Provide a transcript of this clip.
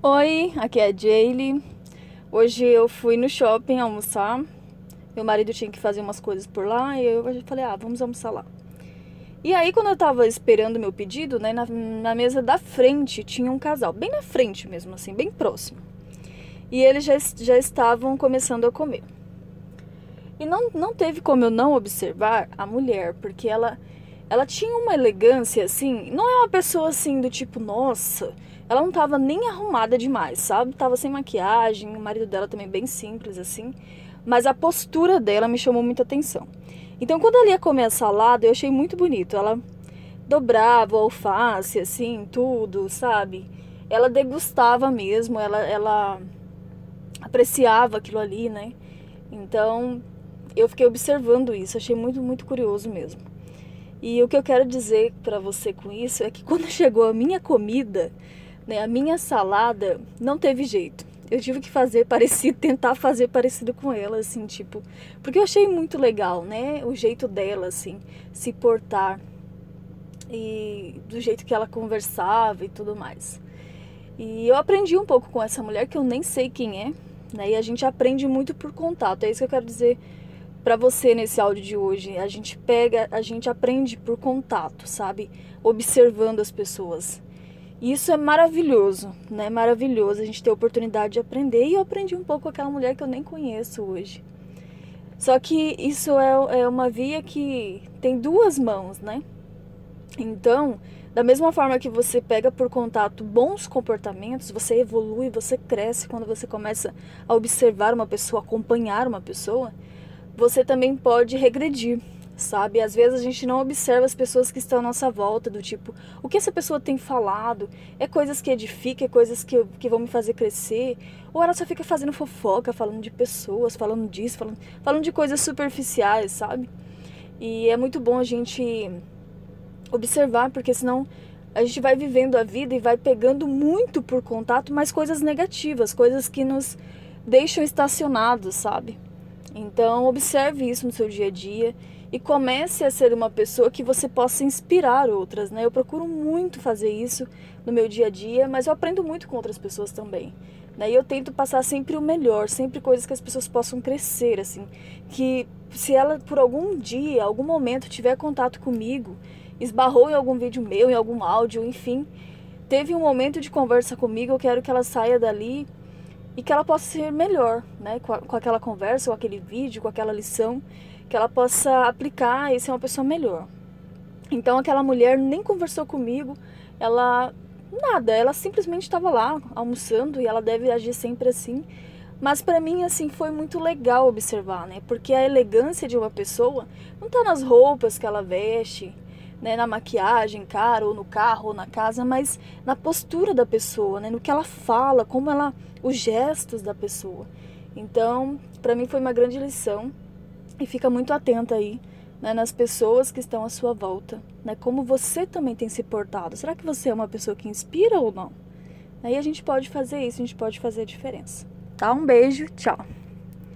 Oi, aqui é a Jaylee. Hoje eu fui no shopping almoçar. Meu marido tinha que fazer umas coisas por lá e eu falei, ah, vamos almoçar lá. E aí, quando eu tava esperando meu pedido, né, na, na mesa da frente tinha um casal, bem na frente mesmo, assim, bem próximo. E eles já, já estavam começando a comer. E não, não teve como eu não observar a mulher, porque ela, ela tinha uma elegância, assim, não é uma pessoa assim do tipo, nossa ela não tava nem arrumada demais, sabe? Tava sem maquiagem, o marido dela também bem simples assim. Mas a postura dela me chamou muita atenção. Então, quando ela ia comer a salada, eu achei muito bonito. Ela dobrava o alface, assim, tudo, sabe? Ela degustava mesmo, ela, ela apreciava aquilo ali, né? Então, eu fiquei observando isso, achei muito, muito curioso mesmo. E o que eu quero dizer para você com isso é que quando chegou a minha comida, né? A minha salada não teve jeito. Eu tive que fazer parecido, tentar fazer parecido com ela, assim, tipo. Porque eu achei muito legal, né? O jeito dela, assim, se portar. E do jeito que ela conversava e tudo mais. E eu aprendi um pouco com essa mulher que eu nem sei quem é, né? E a gente aprende muito por contato. É isso que eu quero dizer para você nesse áudio de hoje. A gente pega, a gente aprende por contato, sabe? Observando as pessoas. E isso é maravilhoso, né? Maravilhoso a gente ter a oportunidade de aprender. E eu aprendi um pouco com aquela mulher que eu nem conheço hoje. Só que isso é, é uma via que tem duas mãos, né? Então, da mesma forma que você pega por contato bons comportamentos, você evolui, você cresce quando você começa a observar uma pessoa, acompanhar uma pessoa, você também pode regredir sabe? Às vezes a gente não observa as pessoas que estão à nossa volta, do tipo, o que essa pessoa tem falado? É coisas que edificam, é coisas que, que vão me fazer crescer? Ou ela só fica fazendo fofoca, falando de pessoas, falando disso, falando, falando de coisas superficiais, sabe? E é muito bom a gente observar, porque senão a gente vai vivendo a vida e vai pegando muito por contato, mas coisas negativas, coisas que nos deixam estacionados, sabe? Então, observe isso no seu dia a dia e comece a ser uma pessoa que você possa inspirar outras, né? Eu procuro muito fazer isso no meu dia a dia, mas eu aprendo muito com outras pessoas também. Né? E eu tento passar sempre o melhor, sempre coisas que as pessoas possam crescer, assim. Que se ela, por algum dia, algum momento, tiver contato comigo, esbarrou em algum vídeo meu, em algum áudio, enfim, teve um momento de conversa comigo, eu quero que ela saia dali e que ela possa ser melhor, né? Com, a, com aquela conversa, com aquele vídeo, com aquela lição que ela possa aplicar e ser uma pessoa melhor. Então aquela mulher nem conversou comigo, ela nada, ela simplesmente estava lá almoçando e ela deve agir sempre assim. Mas para mim assim foi muito legal observar, né? Porque a elegância de uma pessoa não está nas roupas que ela veste, né, na maquiagem, cara, ou no carro, ou na casa, mas na postura da pessoa, né, no que ela fala, como ela, os gestos da pessoa. Então, para mim foi uma grande lição e fica muito atenta aí né, nas pessoas que estão à sua volta, né, como você também tem se portado. Será que você é uma pessoa que inspira ou não? Aí a gente pode fazer isso, a gente pode fazer a diferença. Tá? Um beijo, tchau.